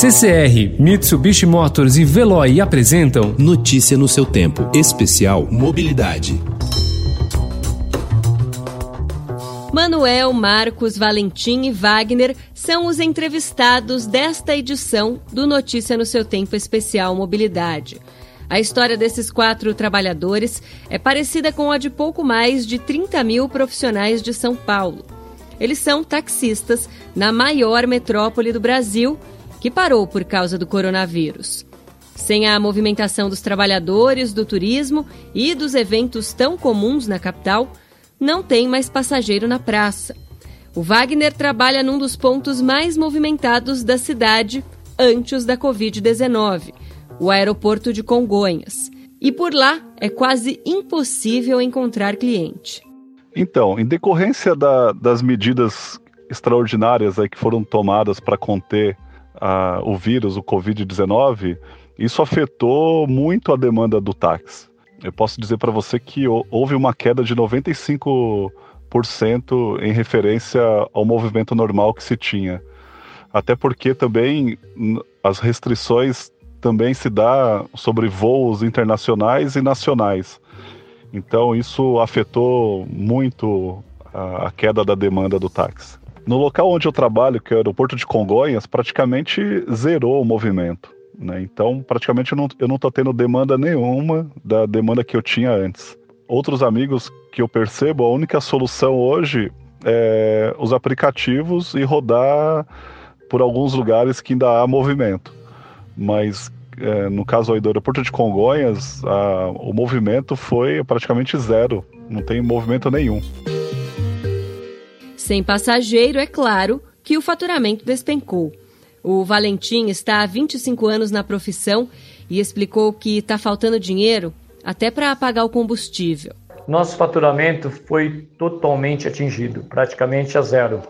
CCR, Mitsubishi Motors e Veloy apresentam Notícia no seu tempo. Especial Mobilidade. Manuel, Marcos, Valentim e Wagner são os entrevistados desta edição do Notícia no seu tempo especial Mobilidade. A história desses quatro trabalhadores é parecida com a de pouco mais de 30 mil profissionais de São Paulo. Eles são taxistas na maior metrópole do Brasil, que parou por causa do coronavírus. Sem a movimentação dos trabalhadores, do turismo e dos eventos tão comuns na capital, não tem mais passageiro na praça. O Wagner trabalha num dos pontos mais movimentados da cidade antes da Covid-19 o aeroporto de Congonhas. E por lá é quase impossível encontrar cliente. Então, em decorrência da, das medidas extraordinárias aí que foram tomadas para conter uh, o vírus, o Covid-19, isso afetou muito a demanda do táxi. Eu posso dizer para você que houve uma queda de 95% em referência ao movimento normal que se tinha. Até porque também as restrições também se dá sobre voos internacionais e nacionais. Então isso afetou muito a, a queda da demanda do táxi. No local onde eu trabalho, que é o aeroporto de Congonhas, praticamente zerou o movimento. Né? Então, praticamente eu não estou tendo demanda nenhuma da demanda que eu tinha antes. Outros amigos que eu percebo, a única solução hoje é os aplicativos e rodar por alguns lugares que ainda há movimento mas é, no caso aí do aeroporto de Congonhas, a, o movimento foi praticamente zero, não tem movimento nenhum. Sem passageiro, é claro que o faturamento despencou. O Valentim está há 25 anos na profissão e explicou que está faltando dinheiro até para pagar o combustível. Nosso faturamento foi totalmente atingido, praticamente a zero.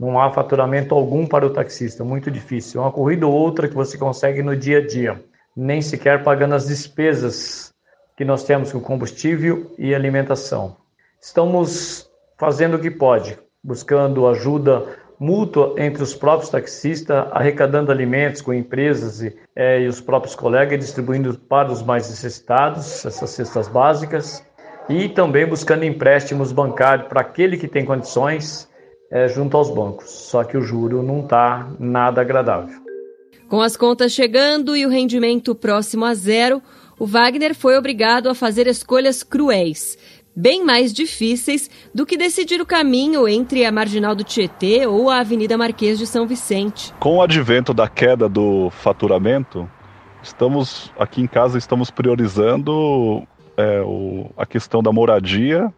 Não há faturamento algum para o taxista, muito difícil. É uma corrida ou outra que você consegue no dia a dia, nem sequer pagando as despesas que nós temos com combustível e alimentação. Estamos fazendo o que pode, buscando ajuda mútua entre os próprios taxistas, arrecadando alimentos com empresas e, é, e os próprios colegas, distribuindo para os mais necessitados essas cestas básicas e também buscando empréstimos bancários para aquele que tem condições é, junto aos bancos. Só que o juro não está nada agradável. Com as contas chegando e o rendimento próximo a zero, o Wagner foi obrigado a fazer escolhas cruéis, bem mais difíceis do que decidir o caminho entre a Marginal do Tietê ou a Avenida Marquês de São Vicente. Com o advento da queda do faturamento, estamos aqui em casa estamos priorizando é, o, a questão da moradia,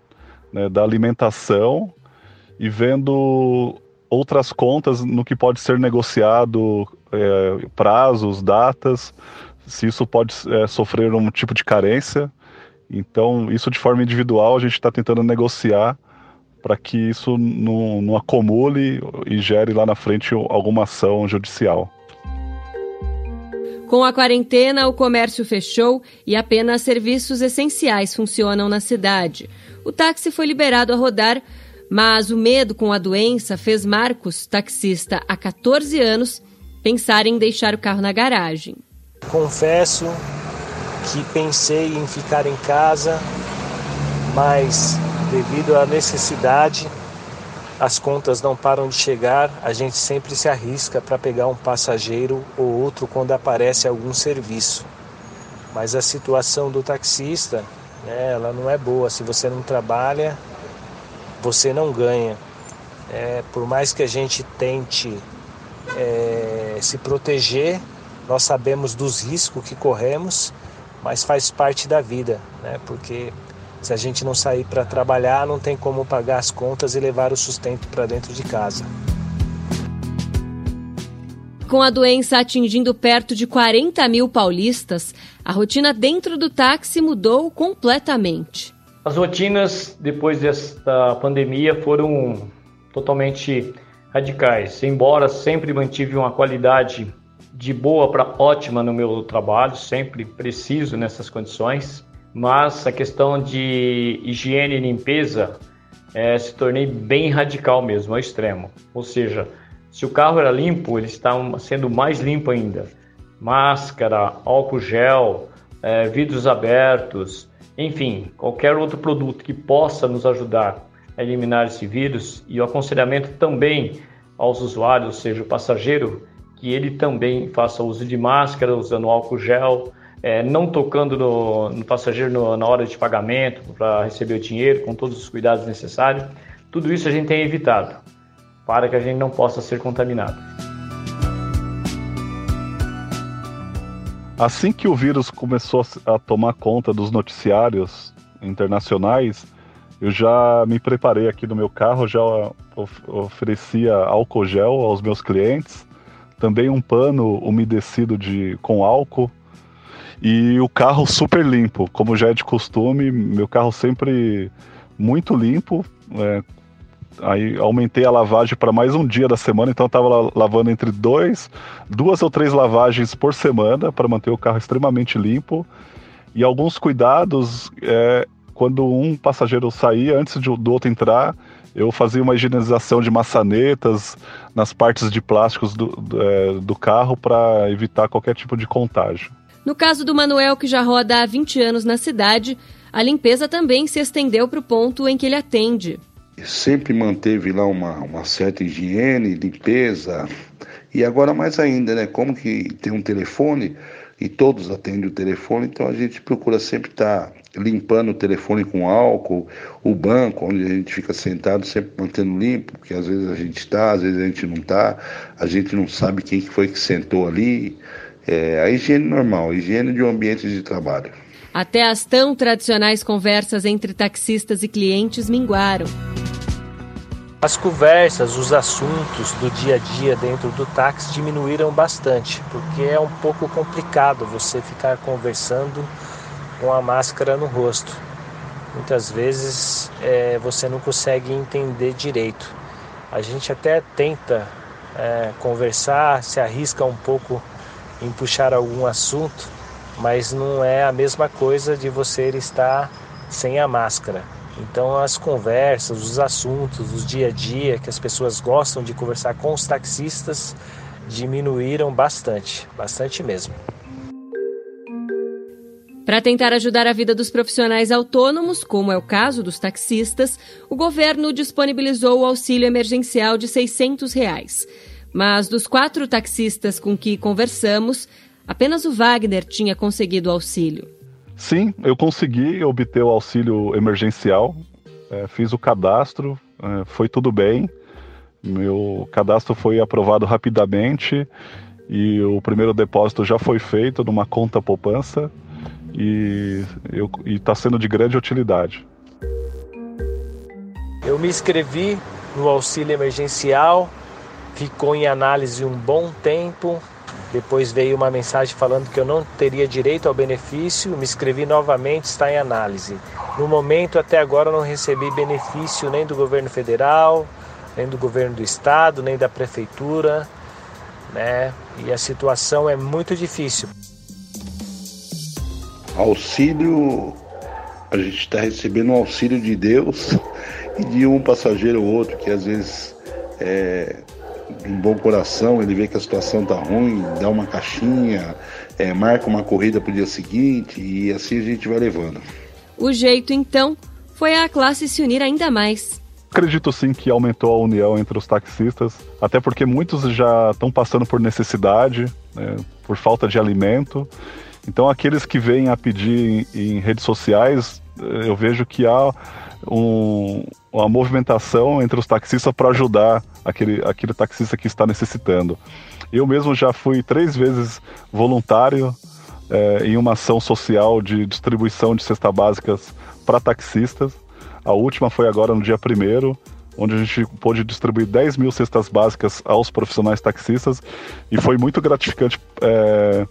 né, da alimentação e vendo outras contas no que pode ser negociado, é, prazos, datas, se isso pode é, sofrer um tipo de carência. Então, isso de forma individual, a gente está tentando negociar para que isso não, não acumule e gere lá na frente alguma ação judicial. Com a quarentena, o comércio fechou e apenas serviços essenciais funcionam na cidade. O táxi foi liberado a rodar mas o medo com a doença fez Marcos, taxista há 14 anos, pensar em deixar o carro na garagem. Confesso que pensei em ficar em casa, mas devido à necessidade, as contas não param de chegar, a gente sempre se arrisca para pegar um passageiro ou outro quando aparece algum serviço. Mas a situação do taxista, né, ela não é boa. Se você não trabalha, você não ganha. É, por mais que a gente tente é, se proteger, nós sabemos dos riscos que corremos, mas faz parte da vida, né? porque se a gente não sair para trabalhar, não tem como pagar as contas e levar o sustento para dentro de casa. Com a doença atingindo perto de 40 mil paulistas, a rotina dentro do táxi mudou completamente. As rotinas depois desta pandemia foram totalmente radicais. Embora sempre mantive uma qualidade de boa para ótima no meu trabalho, sempre preciso nessas condições, mas a questão de higiene e limpeza é, se tornei bem radical mesmo, ao extremo. Ou seja, Se o carro era limpo, ele está sendo mais limpo ainda. Máscara, álcool gel, é, vidros abertos, enfim, qualquer outro produto que possa nos ajudar a eliminar esse vírus e o aconselhamento também aos usuários, ou seja, o passageiro, que ele também faça uso de máscara, usando álcool gel, é, não tocando no, no passageiro no, na hora de pagamento para receber o dinheiro, com todos os cuidados necessários. Tudo isso a gente tem evitado para que a gente não possa ser contaminado. Assim que o vírus começou a tomar conta dos noticiários internacionais, eu já me preparei aqui no meu carro, já oferecia álcool gel aos meus clientes, também um pano umedecido de, com álcool e o carro super limpo, como já é de costume, meu carro sempre muito limpo, é, Aí aumentei a lavagem para mais um dia da semana, então estava lavando entre dois, duas ou três lavagens por semana para manter o carro extremamente limpo. E alguns cuidados, é, quando um passageiro saía, antes de, do outro entrar, eu fazia uma higienização de maçanetas nas partes de plásticos do, do, é, do carro para evitar qualquer tipo de contágio. No caso do Manuel, que já roda há 20 anos na cidade, a limpeza também se estendeu para o ponto em que ele atende sempre manteve lá uma, uma certa higiene, limpeza. E agora mais ainda, né? Como que tem um telefone e todos atendem o telefone, então a gente procura sempre estar tá limpando o telefone com álcool, o banco onde a gente fica sentado sempre mantendo limpo, porque às vezes a gente está, às vezes a gente não está, a gente não sabe quem que foi que sentou ali. É, a higiene normal, a higiene de um ambiente de trabalho. Até as tão tradicionais conversas entre taxistas e clientes minguaram. As conversas, os assuntos do dia a dia dentro do táxi diminuíram bastante, porque é um pouco complicado você ficar conversando com a máscara no rosto. Muitas vezes é, você não consegue entender direito. A gente até tenta é, conversar, se arrisca um pouco em puxar algum assunto, mas não é a mesma coisa de você estar sem a máscara. Então, as conversas, os assuntos, os dia a dia que as pessoas gostam de conversar com os taxistas diminuíram bastante, bastante mesmo. Para tentar ajudar a vida dos profissionais autônomos, como é o caso dos taxistas, o governo disponibilizou o auxílio emergencial de 600 reais. Mas dos quatro taxistas com que conversamos, apenas o Wagner tinha conseguido o auxílio. Sim, eu consegui obter o auxílio emergencial, é, fiz o cadastro, é, foi tudo bem. Meu cadastro foi aprovado rapidamente e o primeiro depósito já foi feito numa conta poupança e está sendo de grande utilidade. Eu me inscrevi no auxílio emergencial, ficou em análise um bom tempo, depois veio uma mensagem falando que eu não teria direito ao benefício, me inscrevi novamente, está em análise. No momento, até agora, não recebi benefício nem do governo federal, nem do governo do estado, nem da prefeitura, né? E a situação é muito difícil. Auxílio, a gente está recebendo um auxílio de Deus e de um passageiro ou outro que às vezes é, um bom coração, ele vê que a situação tá ruim, dá uma caixinha, é, marca uma corrida para o dia seguinte e assim a gente vai levando. O jeito, então, foi a classe se unir ainda mais. Acredito sim que aumentou a união entre os taxistas, até porque muitos já estão passando por necessidade, né, por falta de alimento. Então, aqueles que vêm a pedir em, em redes sociais, eu vejo que há um, uma movimentação entre os taxistas para ajudar aquele, aquele taxista que está necessitando. Eu mesmo já fui três vezes voluntário é, em uma ação social de distribuição de cestas básicas para taxistas. A última foi agora no dia 1 onde a gente pôde distribuir 10 mil cestas básicas aos profissionais taxistas e foi muito gratificante é,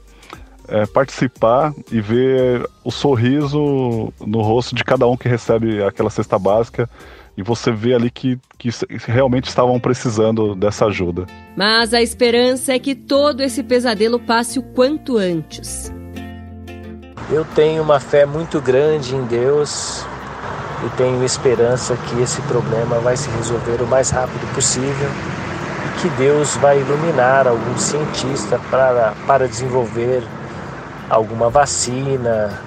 é, participar e ver o sorriso no rosto de cada um que recebe aquela cesta básica e você vê ali que, que realmente estavam precisando dessa ajuda. Mas a esperança é que todo esse pesadelo passe o quanto antes. Eu tenho uma fé muito grande em Deus e tenho esperança que esse problema vai se resolver o mais rápido possível e que Deus vai iluminar algum cientista para, para desenvolver alguma vacina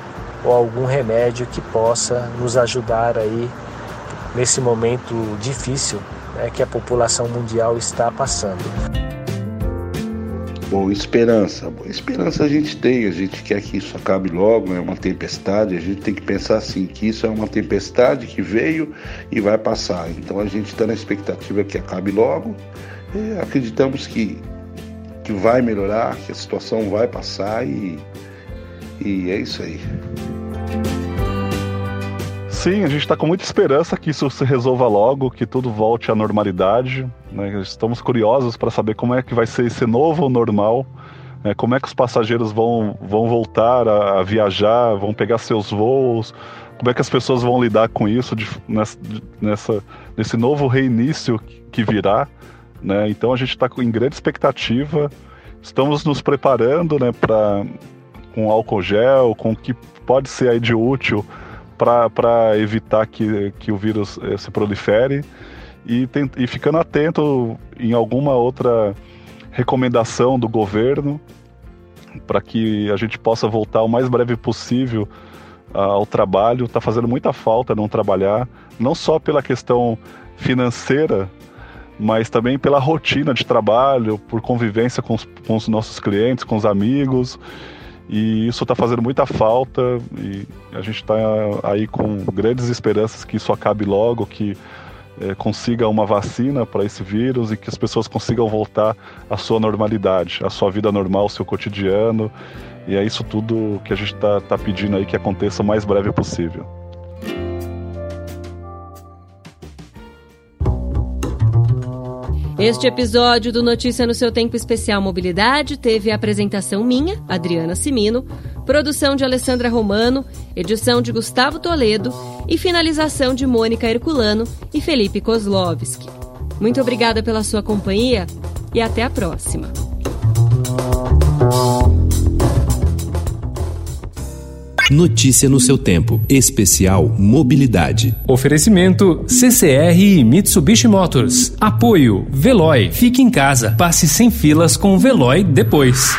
ou algum remédio que possa nos ajudar aí nesse momento difícil né, que a população mundial está passando. Bom, esperança. Bom, esperança a gente tem, a gente quer que isso acabe logo, é uma tempestade, a gente tem que pensar assim, que isso é uma tempestade que veio e vai passar. Então a gente está na expectativa que acabe logo, e acreditamos que, que vai melhorar, que a situação vai passar e, e é isso aí. Sim, a gente está com muita esperança que isso se resolva logo, que tudo volte à normalidade. Né? Estamos curiosos para saber como é que vai ser esse novo normal, né? como é que os passageiros vão, vão voltar a, a, viajar, vão pegar seus voos, como é que as pessoas vão lidar com isso de, nessa, nessa, nesse novo reinício que virá. Né? Então a gente está em grande expectativa, estamos nos preparando né, para com álcool gel, com o que pode ser aí de útil para evitar que, que o vírus eh, se prolifere e, tem, e ficando atento em alguma outra recomendação do governo para que a gente possa voltar o mais breve possível ao trabalho. Está fazendo muita falta não trabalhar, não só pela questão financeira, mas também pela rotina de trabalho, por convivência com os, com os nossos clientes, com os amigos. E isso está fazendo muita falta e a gente está aí com grandes esperanças que isso acabe logo, que é, consiga uma vacina para esse vírus e que as pessoas consigam voltar à sua normalidade, à sua vida normal, ao seu cotidiano. E é isso tudo que a gente está tá pedindo aí que aconteça o mais breve possível. Este episódio do Notícia no seu Tempo Especial Mobilidade teve a apresentação minha, Adriana Simino, produção de Alessandra Romano, edição de Gustavo Toledo e finalização de Mônica Herculano e Felipe Kozlovski. Muito obrigada pela sua companhia e até a próxima. Notícia no seu tempo. Especial Mobilidade. Oferecimento CCR e Mitsubishi Motors. Apoio Veloy. Fique em casa. Passe sem filas com o Veloy depois.